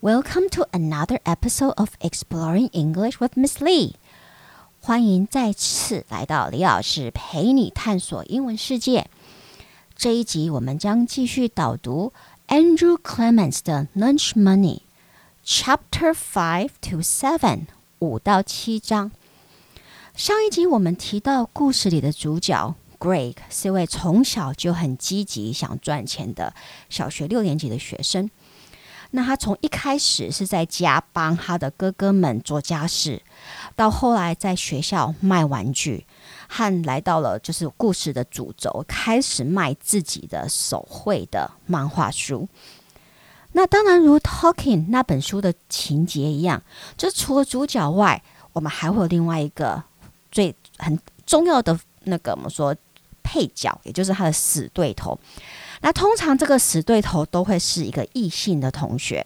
Welcome to another episode of Exploring English with Miss Lee。欢迎再次来到李老师陪你探索英文世界。这一集我们将继续导读 Andrew Clements 的《Lunch Money》，Chapter Five to Seven 五到七章。上一集我们提到故事里的主角 Greg 是一位从小就很积极想赚钱的小学六年级的学生。 那他从一开始是在家帮他的哥哥们做家事，到后来在学校卖玩具，和来到了就是故事的主轴，开始卖自己的手绘的漫画书。那当然，如《Talking》那本书的情节一样，就除了主角外，我们还会有另外一个最很重要的那个我们说配角，也就是他的死对头。那通常这个死对头都会是一个异性的同学，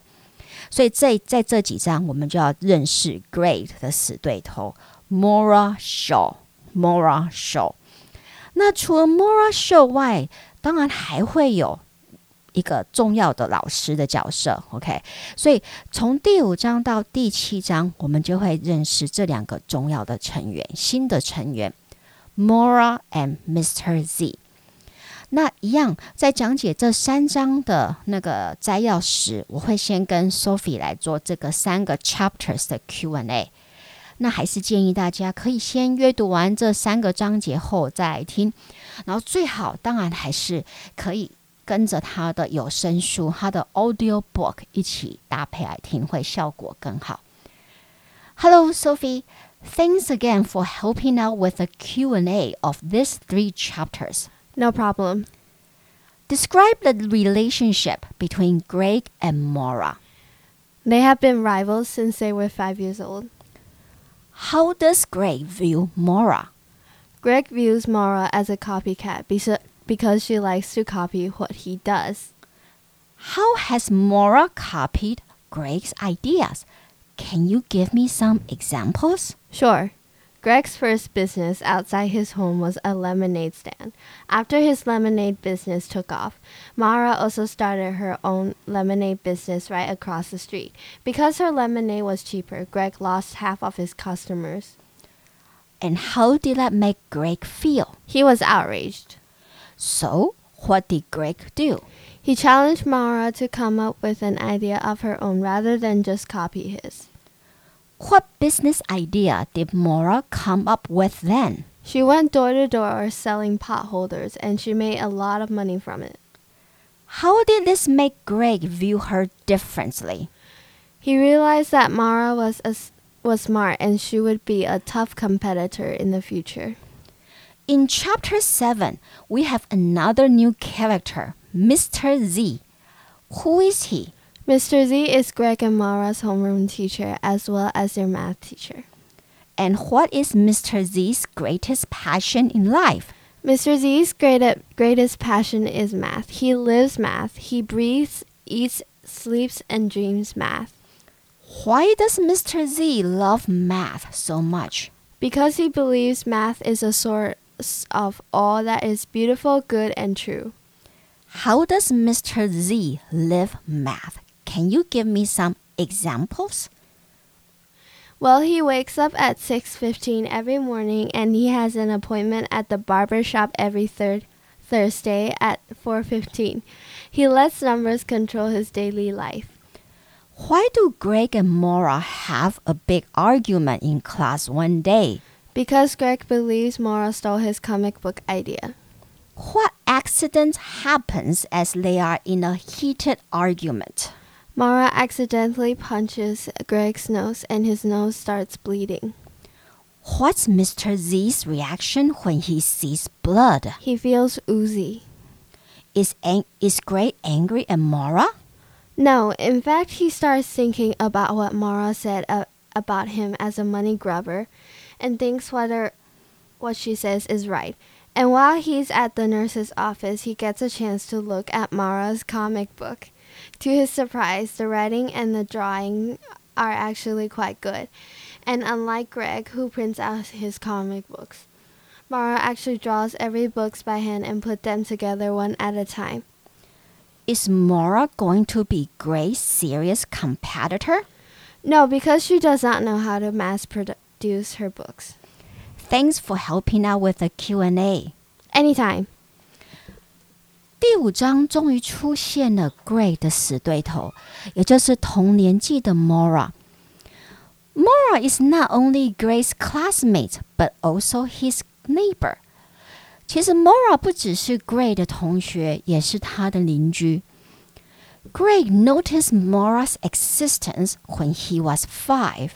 所以在在这几章我们就要认识 Great 的死对头 Mora Shaw。Mora Shaw。那除了 Mora Shaw 外，当然还会有一个重要的老师的角色。OK，所以从第五章到第七章，我们就会认识这两个重要的成员，新的成员 Mora and Mr. Z。那一样，在讲解这三章的那个摘要时，我会先跟 Sophie 来做这个三个 chapters 的 Q&A。那还是建议大家可以先阅读完这三个章节后再来听，然后最好当然还是可以跟着他的有声书、他的 audio book 一起搭配来听，会效果更好。Hello, Sophie. Thanks again for helping out with the Q&A of these three chapters. No problem. Describe the relationship between Greg and Maura. They have been rivals since they were five years old. How does Greg view Maura? Greg views Maura as a copycat because she likes to copy what he does. How has Maura copied Greg's ideas? Can you give me some examples? Sure. Greg's first business outside his home was a lemonade stand. After his lemonade business took off, Maura also started her own lemonade business right across the street. Because her lemonade was cheaper, Greg lost half of his customers. And how did that make Greg feel? He was outraged. So, what did Greg do? He challenged Maura to come up with an idea of her own rather than just copy his. What business idea did Maura come up with then? She went door to door selling pot holders and she made a lot of money from it. How did this make Greg view her differently? He realized that Maura was a, was smart and she would be a tough competitor in the future. In chapter 7, we have another new character, Mr. Z. Who is he? Mr. Z is Greg and Maura's homeroom teacher as well as their math teacher. And what is Mr. Z's greatest passion in life? Mr. Z's great, greatest passion is math. He lives math. He breathes, eats, sleeps, and dreams math. Why does Mr. Z love math so much? Because he believes math is a source of all that is beautiful, good, and true. How does Mr. Z live math? Can you give me some examples? Well, he wakes up at 6:15 every morning and he has an appointment at the barber shop every third Thursday at 4:15. He lets numbers control his daily life. Why do Greg and Maura have a big argument in class one day? Because Greg believes Maura stole his comic book idea. What accident happens as they are in a heated argument? Maura accidentally punches Greg's nose and his nose starts bleeding. What's Mr. Z's reaction when he sees blood? He feels oozy. Is, ang- is Greg angry at Maura? No, in fact, he starts thinking about what Maura said uh, about him as a money grubber and thinks whether what she says is right. And while he's at the nurse's office, he gets a chance to look at Maura's comic book. To his surprise, the writing and the drawing are actually quite good. And unlike Greg, who prints out his comic books, Maura actually draws every books by hand and put them together one at a time. Is Maura going to be Greg's serious competitor? No, because she does not know how to mass produce her books. Thanks for helping out with the Q&A. Anytime. 第五章终于出现了 Gray 的死对头，也就是同年纪的 Maura。Maura is not only Gray's classmate, but also his neighbor. 其实 Maura 不只是 Gray 的同学，也是他的邻居。Gray noticed Maura's existence when he was five.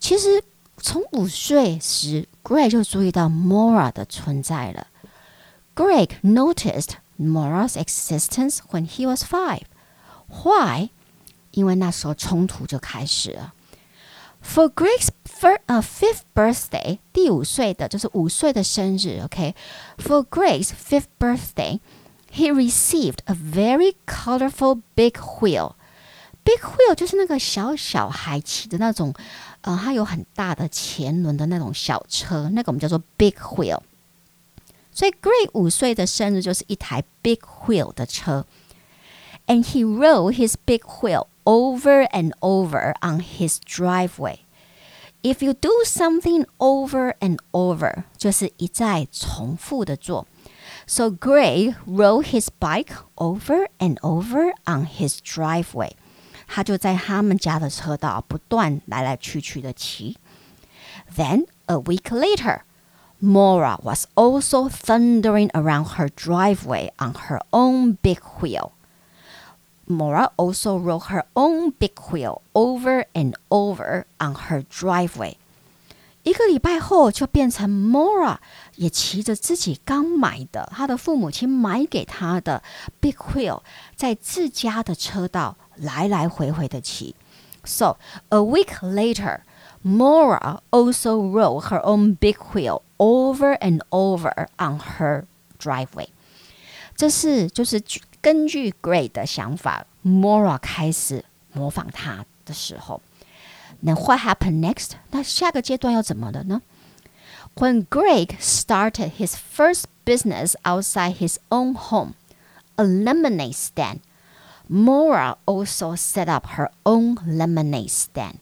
其实从五岁时，Gray 就注意到 Maura 的存在了。Greg noticed Maura's existence when he was five. Why? 因为那时候冲突就开始了。For Greg's first, uh, fifth birthday，第五岁的就是五岁的生日。OK，for、okay? Greg's fifth birthday。He received a very colorful big wheel. Big wheel 就是那个小小孩骑的那种，呃，它有很大的前轮的那种小车，那个我们叫做 big wheel。所以 Gray 五岁的生日就是一台 big wheel 的车。And he rode his big wheel over and over on his driveway. If you do something over and over，就是一再重复的做。So Gray rode his bike over and over on his driveway. 他就在他们家的车道不断来来去去的骑。Then a week later, Maura was also thundering around her driveway on her own big wheel. Maura also rode her own big wheel over and over on her driveway. 一个礼拜后，就变成 Maura 也骑着自己刚买的、他的父母亲买给他的 Big Wheel，在自家的车道来来回回的骑。So a week later, Maura also rode her own big wheel over and over on her driveway. Gray 的想法，Maura 开始模仿他的时候。那 What happened next？那下个阶段要怎么了呢？When Greg started his first business outside his own home, a lemonade stand, Maura also set up her own lemonade stand.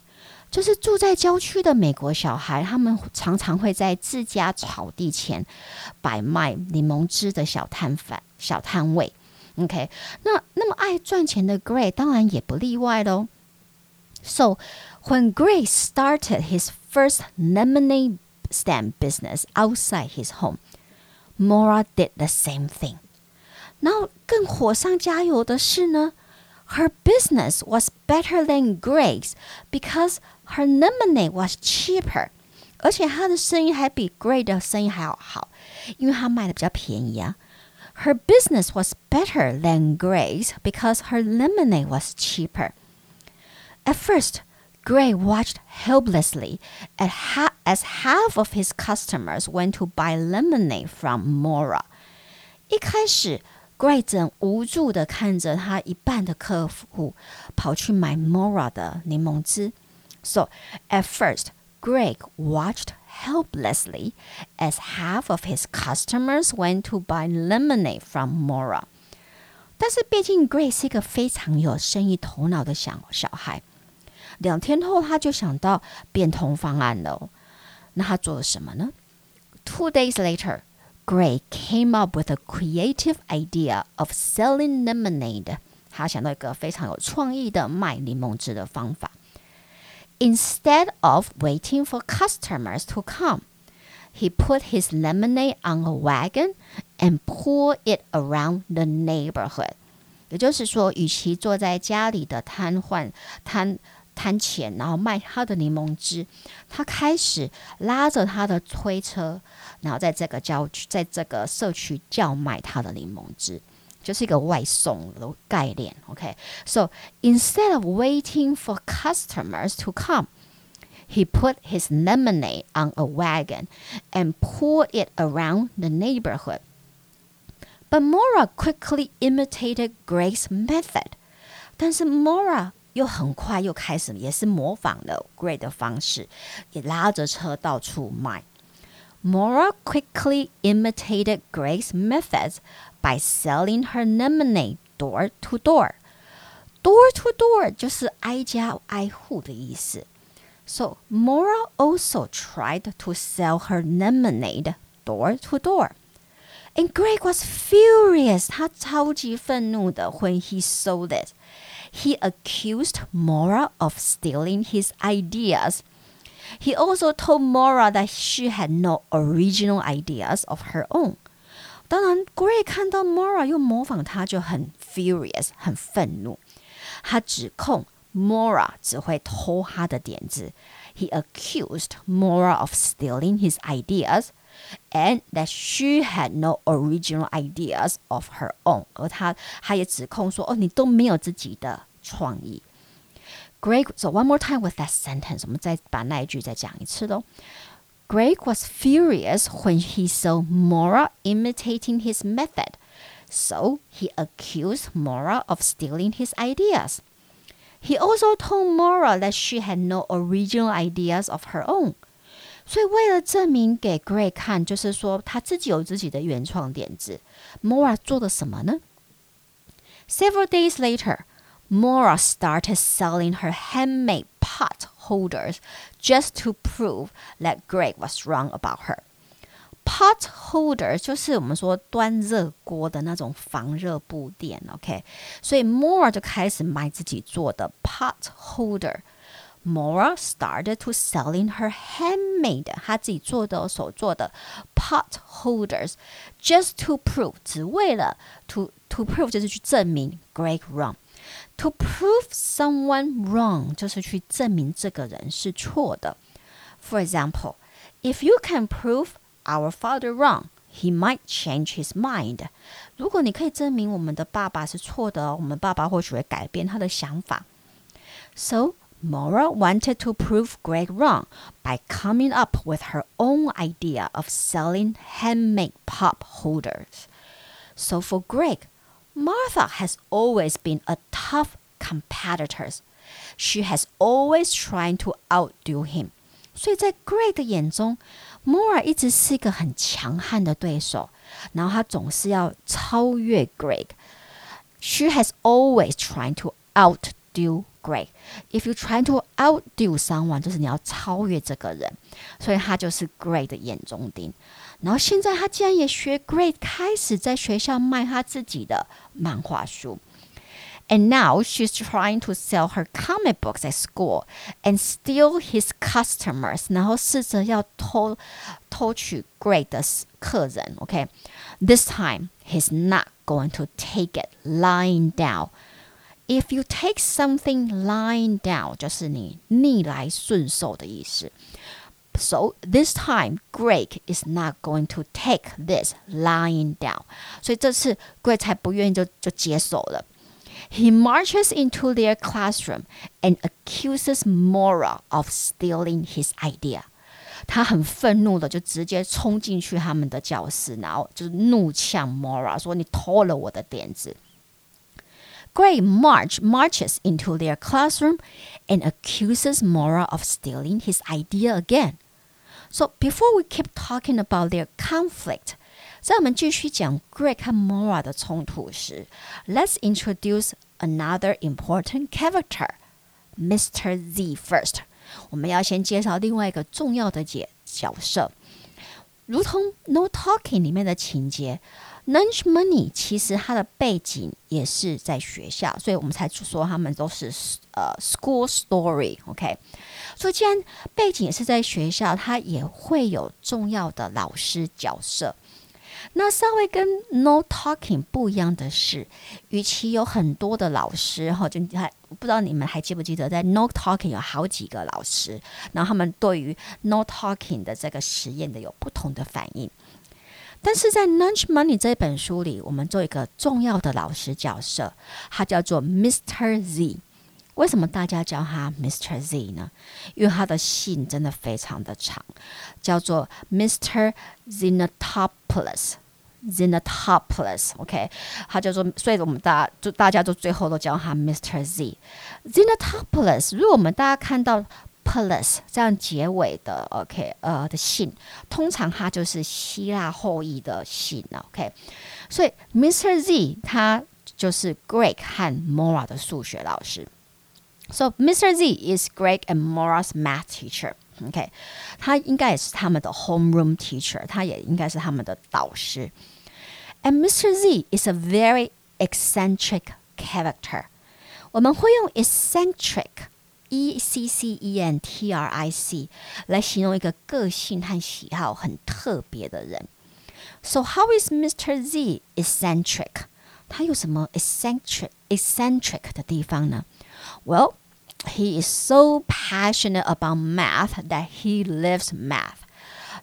就是住在郊区的美国小孩，他们常常会在自家草地前摆卖柠檬汁的小摊贩、小摊位。OK，那那么爱赚钱的 Gray 当然也不例外喽。So when Gray started his first lemonade stand business outside his home, Mora did the same thing. 然后更火上加油的是呢 Her business was better than Greg's because her lemonade was cheaper。而且她的生意还比 Greg 的生意还要好，因为她卖的比较便宜啊。Her business was better than Greg's because her lemonade was cheaper. At first, Gray watched helplessly as half of his customers went to buy lemonade from Maura. 一开始 Grayson 无助的看着他一半的客户跑去买 Maura 的柠檬汁。So at first, Greg watched helplessly as half of his customers went to buy lemonade from Maura. 但是毕竟 Greg 是一个非常有生意头脑的小小孩，两天后他就想到变通方案了。那他做了什么呢？Two days later, Gray came up with a creative idea of selling lemonade. 他想到一个非常有创意的卖柠檬汁的方法。Instead of waiting for customers to come, he put his lemonade on a wagon and poured it around the neighborhood. 也就是说，与其坐在家里的摊贩摊摊前，然后卖他的柠檬汁，他开始拉着他的推车， 然后在这个郊区，在这个社区叫卖他的柠檬汁，就是一个外送的概念。OK，so instead of waiting for customers to come。He put his lemonade on a wagon and poured it around the neighborhood. But Maura quickly imitated Greg's method. 但是 Maura quickly imitated Greg's methods by selling her lemonade door to door. Door to door So Maura also tried to sell her lemonade door to door. And Greg was furious. when he saw this. He accused Maura of stealing his ideas. He also told Maura that she had no original ideas of her own. 当然，Gray 看到 Maura 又模仿他，就很 furious，很愤怒。他指控 Maura 只会偷他的点子。He accused Maura of stealing his ideas and that she had no original ideas of her own。而他他也指控说，哦，你都没有自己的创意。Greg, so one more time with that sentence. Greg was furious when he saw Maura imitating his method, so he accused Maura of stealing his ideas. He also told Maura that she had no original ideas of her own. 所以为了证明给 Greg 看，就是说他自己有自己的原创点子，Maura 做了什么呢？Several days later, Maura started selling her handmade pot holders just to prove that Greg was wrong about her. Pot holder 就是我们说端热锅的那种防热布垫，OK？所以 Maura 就开始卖自己做的 pot holder。Maura started to selling her handmade 她自己做的手做的 pot holders just to prove 只为了 to to prove 就是去证明 Greg wrong。to prove someone wrong 就是去证明这个人是错的。For example, if you can prove our father wrong, he might change his mind. 如果你可以证明我们的爸爸是错的、哦，我们爸爸或许会改变他的想法。So Maura wanted to prove Greg wrong by coming up with her own idea of selling handmade pot holders. So for Greg, Martha has always been a tough competitor. She has always trying to outdo him. 所以在 Greg 的眼中，Mora 一直是一个很强悍的对手，然后他总是要超越 Greg。She has always trying to outdo do Greg. If you try to outdo someone，就是你要超越这个人，所以他就是 Greg 的眼中钉。然后现在他竟然也学 Greg，开始在学校卖他自己的漫画书。And now she's trying to sell her comic books at school and steal his customers. 然后试着要偷偷取 this time he's not going to take it lying down. If you take something lying down，就是你逆来顺受的意思。So this time, Greg is not going to take this lying down。所以这次 Greg He marches into their classroom and accuses Maura of stealing his idea。他很愤怒的就直接冲进去他们的教室，然后就是怒呛 Maura 说：“你偷了我的点子。” Gray March marches into their classroom and accuses Maura of stealing his idea again. So before we keep talking about their conflict，在我们继续讲 Greg 和 Maura 的冲突时，Let's introduce another important character, Mr. Z first。我们要先介绍另外一个重要的角角色，如同《No Talking》里面的情节。Lunch Money 其实它的背景也是在学校，所以我们才说他们都是呃 school story，OK。所以既然背景也是在学校，它也会有重要的老师角色。那稍微跟 No Talking 不一样的是，与其有很多的老师哈，就还不知道你们还记不记得，在 No Talking 有好几个老师，然后他们对于 No Talking 的这个实验的有不同的反应。但是在《Lunch Money》这本书里，我们做一个重要的老师角色，他叫做 Mr. Z。为什么大家叫他 Mr. Z 呢？因为他的姓真的非常的长，叫做 Mr. Zenotopoulos。Zenotopoulos，OK，他叫做，所以我们大家就大家都最后都叫他 Mr. Z。Zenotopoulos，如果我们大家看到。Palace 这样结尾的 Mr. Z 他就是 Greg 和 Maura 的数学老师。So Mr. Z is Greg and Maura's math teacher. OK，他应该也是他们的 homeroom teacher，他也应该是他们的导师。And Mr. Z is a very eccentric character. eccentric。E C C E N T R I C 来形容一个个性和喜好很特别的人。So how is Mr. Z eccentric？他有什么 eccentric eccentric 的地方呢？Well, he is so passionate about math that he lives math.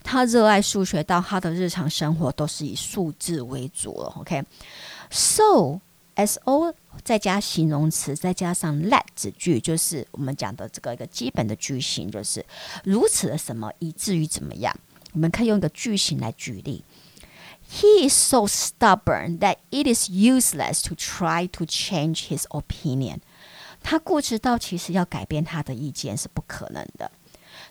他热爱数学到他的日常生活都是以数字为主了。OK，so S O 再加形容词，再加上 let 子句，就是我们讲的这个一个基本的句型，就是如此的什么以至于怎么样。我们可以用一个句型来举例。He is so stubborn that it is useless to try to change his opinion. 他固执到其实要改变他的意见是不可能的。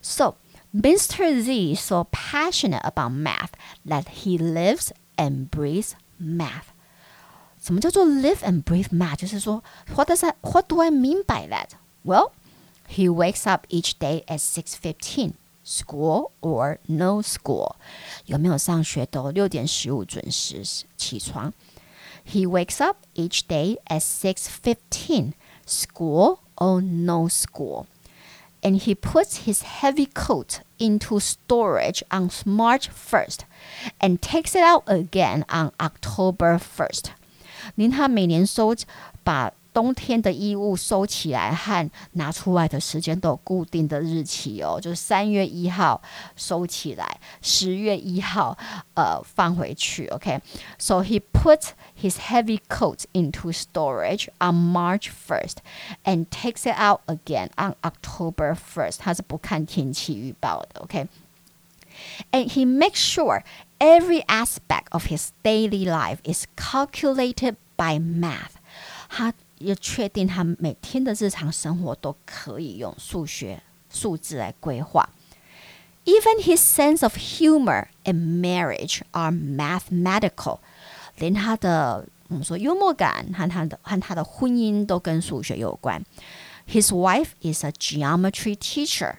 So Mr. Z is so passionate about math that he lives and breathes math. 什么叫做 live and breathe math？就是说，what does that? What do I mean by that? Well, he wakes up each day at six fifteen. School or no school，有没有上学都六点十五准时起床。He wakes up each day at six fifteen. School or no school. And he puts his heavy coat into storage on March 1st and takes it out again on October 1st. 您他每年收把冬天的衣物收起来和拿出来的时间都有固定的日期哦，就是三月一号收起来，十月一号呃放回去。OK，so、he put his heavy coat into storage on March first and takes it out again on October first。他是不看天气预报的。OK。And he makes sure every aspect of his daily life is calculated by math. 他要确定他每天的日常生活都可以用数学数字来规划。Even his sense of humor and marriage are mathematical. 连他的我们说幽默感和他的和他的婚姻都跟数学有关。His wife is a geometry teacher.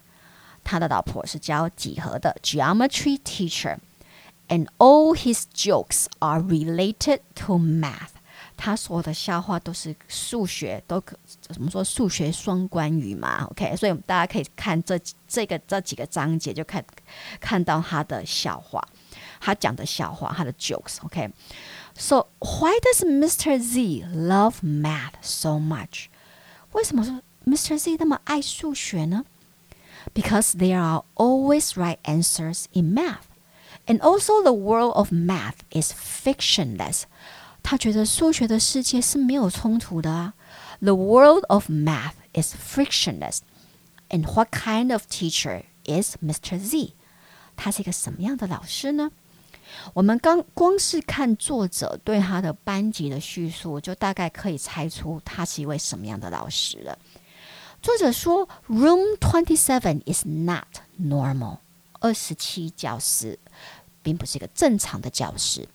他的老婆是教几何的 geometry teacher, and all his jokes are related to math. 他所有的笑话都是数学，都可怎么说？数学双关语嘛，OK。所以大家可以看这这个这几个章节，就看看到他的笑话，他讲的笑话，他的 jokes，OK。So why does Mr. Z love math so much？为什么说 Mr. Z 那么爱数学呢 ？because there are always right answers in math. And also, the world of math is fictionless. 他觉得数学的世界是没有冲突的啊。The world of math is frictionless. And what kind of teacher is Mr. Z? 他是一个什么样的老师呢？我们刚光是看作者对他的班级的叙述，就大概可以猜出他是一位什么样的老师了。 作者说，Room Twenty Seven is not normal。二十七教室并不是一个正常的教室。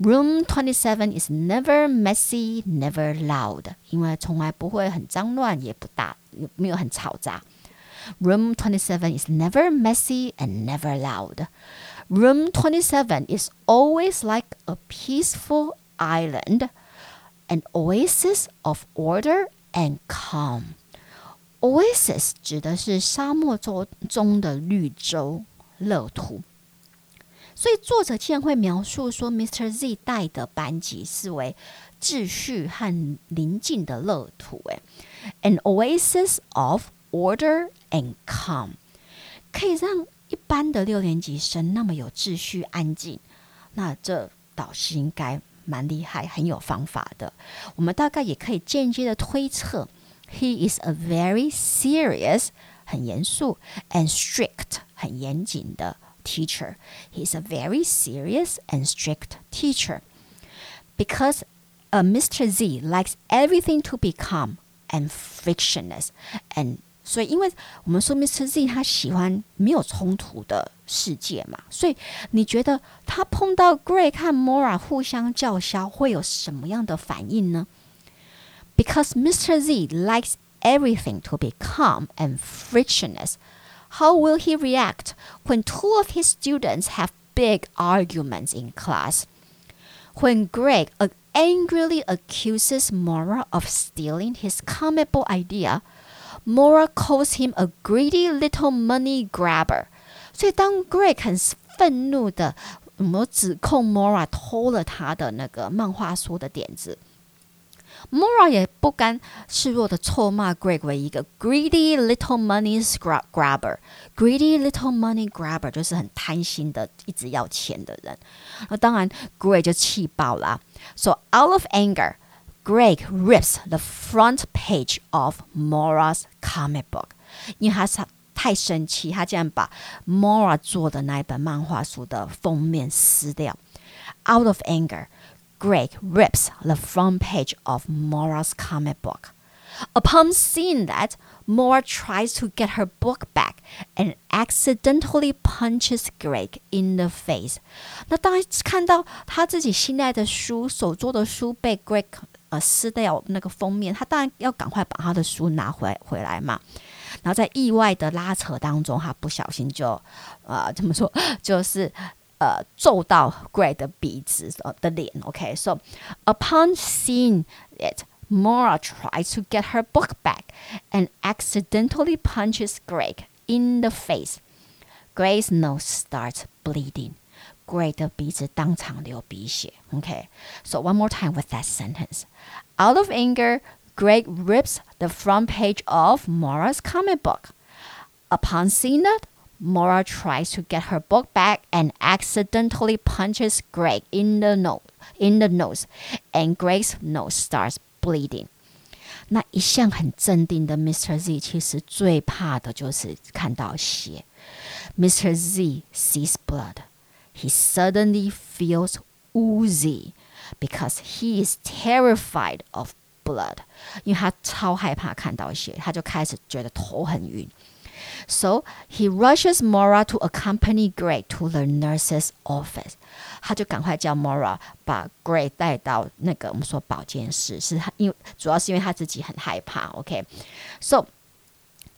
Room Twenty Seven is never messy, never loud，因为从来不会很脏乱，也不大，没有很嘈杂。Room Twenty Seven is never messy and never loud. Room Twenty Seven is always like a peaceful island, an oasis of order and calm. Oasis 指的是沙漠中中的绿洲乐土，所以作者竟然会描述说，Mr. Z 带的班级是为秩序和宁静的乐土。诶 a n oasis of order and calm，可以让一般的六年级生那么有秩序、安静，那这导师应该蛮厉害，很有方法的。我们大概也可以间接的推测。He is a very serious 很严肃 and strict 很严谨的 teacher. He is a very serious and strict teacher. Because uh, a Mr. Z likes everything to be calm and frictionless and 所以，因为我们说 Mr. Z 他喜欢没有冲突的世界嘛，所以你觉得他碰到 Gray 看 Maura 互相叫嚣会有什么样的反应呢？because Mr. Z likes everything to be calm and frictionless, how will he react when two of his students have big arguments in class? When Greg angrily accuses Maura of stealing his comic book idea, Maura calls him a greedy little money grabber。所以当 Greg Maura Maura 也不甘示弱的臭骂 Greg 为一个 greedy little money grabber。greedy little money grabber 就是很贪心的，一直要钱的人。那当然，Greg 就气爆了、啊。So out of anger, Greg rips the front page of Maura's comic book，因为他是太生气，他竟然把 Maura 做的那一本漫画书的封面撕掉。Out of anger, Greg rips the front page of Maura's comic book. Upon seeing that, Maura tries to get her book back and accidentally punches Greg in the face。那当看到他自己心爱的书、手做的书被 Greg 呃揍到 Greg so upon seeing it Maura tries to get her book back and accidentally punches Greg in the face. Greg's nose starts bleeding. Greg Okay, so one more time with that sentence. Out of anger, Greg rips the front page of Maura's comic book. Upon seeing that, Maura tries to get her book back and accidentally punches Greg in the nose, in the nose, and Greg's nose starts bleeding. 那一向很镇定的 Mr. Z 其实最怕的就是看到血。Mr. Z sees blood. He suddenly feels woozy because he is terrified of blood. 因为他超害怕看到血，他就开始觉得头很晕。so he rushes Maura to accompany Gray to the nurse's office。他就赶快叫 Maura 把 Gray 带到那个我们说保健室，是他因为主要是因为他自己很害怕。OK，so、okay?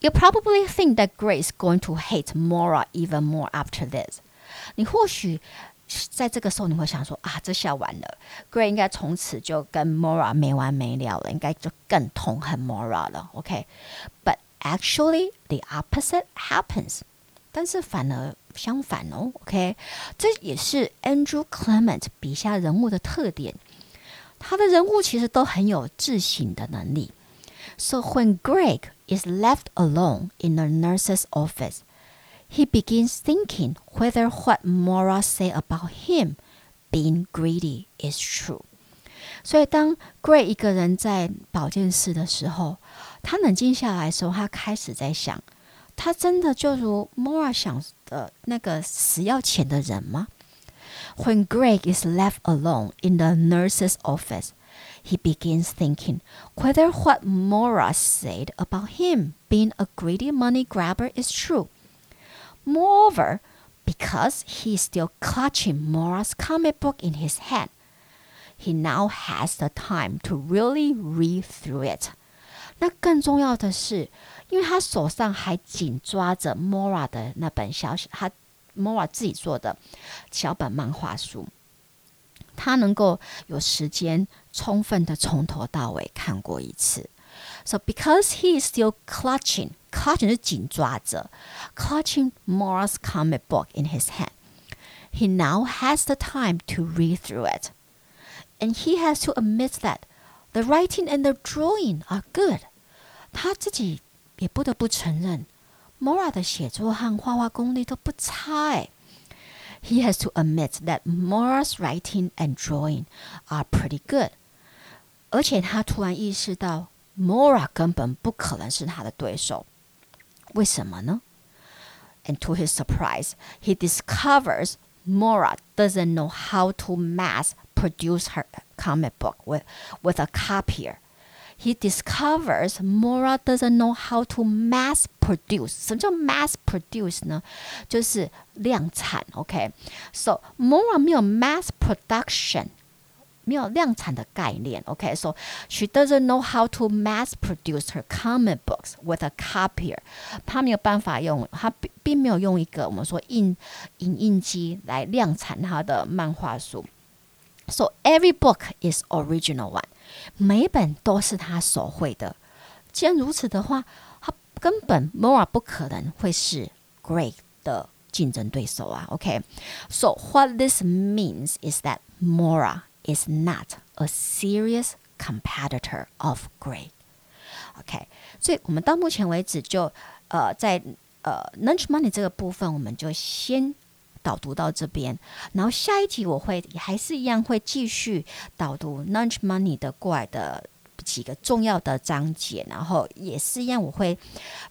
you probably think that Gray is going to hate Maura even more after this。你或许在这个时候，你会想说啊，这下完了，Gray 应该从此就跟 Maura 没完没了了，应该就更痛恨 Mora 了。OK，but、okay? actually the opposite happens。但是反而相反哦，OK，这也是 Andrew Clement 笔下人物的特点。他的人物其实都很有自省的能力。So when Greg is left alone in the nurse's office, he begins thinking whether what Maura say about him being greedy is true. 所以当 Greg 一个人在保健室的时候，他冷静下来的时候，他开始在想：他真的就如 Maura 想的那个死要钱的人吗？When Greg is left alone in the nurse's office, he begins thinking whether what Maura said about him being a greedy money grabber is true. Moreover, because he is still clutching Maura's comic book in his hand, he now has the time to really read through it. 那更重要的是，因为他手上还紧抓着 Maura 的那本小他 Maura 自己做的小本漫画书，他能够有时间充分的从头到尾看过一次。So because he is still clutching, clutching 是紧抓着，clutching Maura's comic book in his hand, he now has the time to read through it, and he has to admit that the writing and the drawing are good. 他自己也不得不承认，Maura has to admit that Maura's writing and drawing are pretty good。而且他突然意识到，Maura 根本不可能是他的对手。为什么呢？And to his surprise, he discovers Maura doesn't know how to mass produce her comic book with with a copier he discovers Maura doesn't know how to mass produce. produce。什么叫 mass produce Okay, so Maura 没有 mass production，没有量产的概念。OK，so she doesn't know how to mass produce her comic books with a copier。她没有办法用，她并并没有用一个我们说印影印机来量产她的漫画书。So every book is original one。每本都是他手绘的。既然如此的话，他根本 Mora 不可能会是 Great 的竞争对手啊。OK，so、what this means is that Mora is not a serious competitor of Great OK，所以我们到目前为止就呃在呃 lunch money 这个部分，我们就先导读到这边，然后下一集我会还是一样会继续导读 lunch money 的过来的几个重要的章节，然后也是一样我会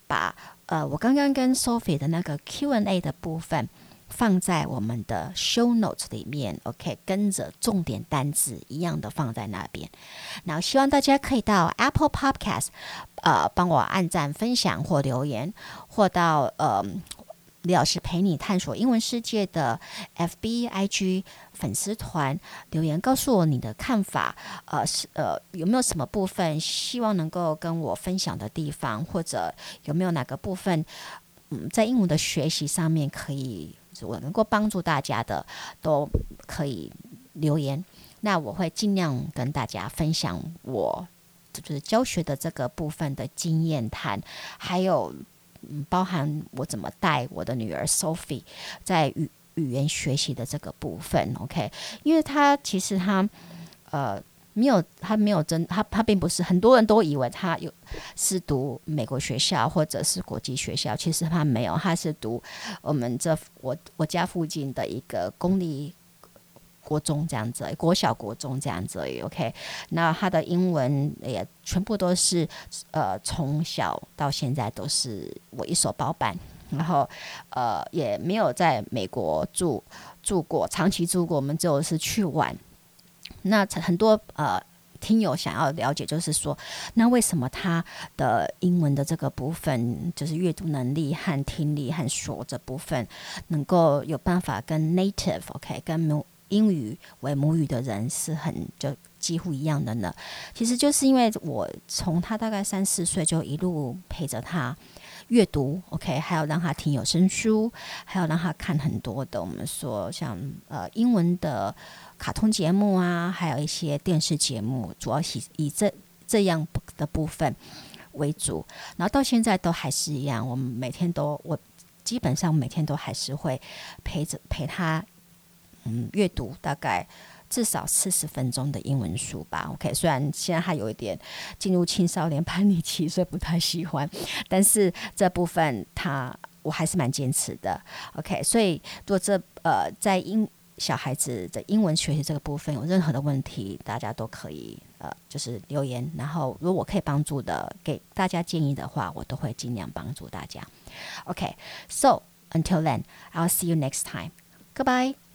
把呃我刚刚跟 Sophie 的那个 Q&A 的部分。放在我们的 show notes 里面，OK，跟着重点单字一样的放在那边。然后希望大家可以到 Apple Podcast，呃，帮我按赞、分享或留言，或到呃李老师陪你探索英文世界的 FB、IG 粉丝团留言，告诉我你的看法。呃，是呃有没有什么部分希望能够跟我分享的地方，或者有没有哪个部分嗯在英文的学习上面可以。我能够帮助大家的，都可以留言。那我会尽量跟大家分享我就是教学的这个部分的经验谈，还有嗯，包含我怎么带我的女儿 Sophie 在语语言学习的这个部分。OK，因为她其实她呃。没有，她没有真，她她并不是很多人都以为她有是读美国学校或者是国际学校，其实她没有，她是读我们这我我家附近的一个公立国中这样子，国小国中这样子，OK。那他的英文也全部都是呃从小到现在都是我一手包办，然后呃也没有在美国住住过，长期住过，我们只有是去玩。那很多呃听友想要了解，就是说，那为什么他的英文的这个部分，就是阅读能力和听力和说这部分，能够有办法跟 native OK 跟英语为母语的人是很就几乎一样的呢？其实就是因为我从他大概三四岁就一路陪着他。阅读，OK，还有让他听有声书，还有让他看很多的我们说像呃英文的卡通节目啊，还有一些电视节目，主要以以这这样的部分为主。然后到现在都还是一样，我们每天都我基本上每天都还是会陪着陪他，嗯，阅读大概。至少四十分钟的英文书吧，OK。虽然现在他有一点进入青少年叛逆期，所以不太喜欢，但是这部分他我还是蛮坚持的，OK。所以如果这呃在英小孩子的英文学习这个部分有任何的问题，大家都可以呃就是留言，然后如果我可以帮助的给大家建议的话，我都会尽量帮助大家，OK。So until then, I'll see you next time. Goodbye.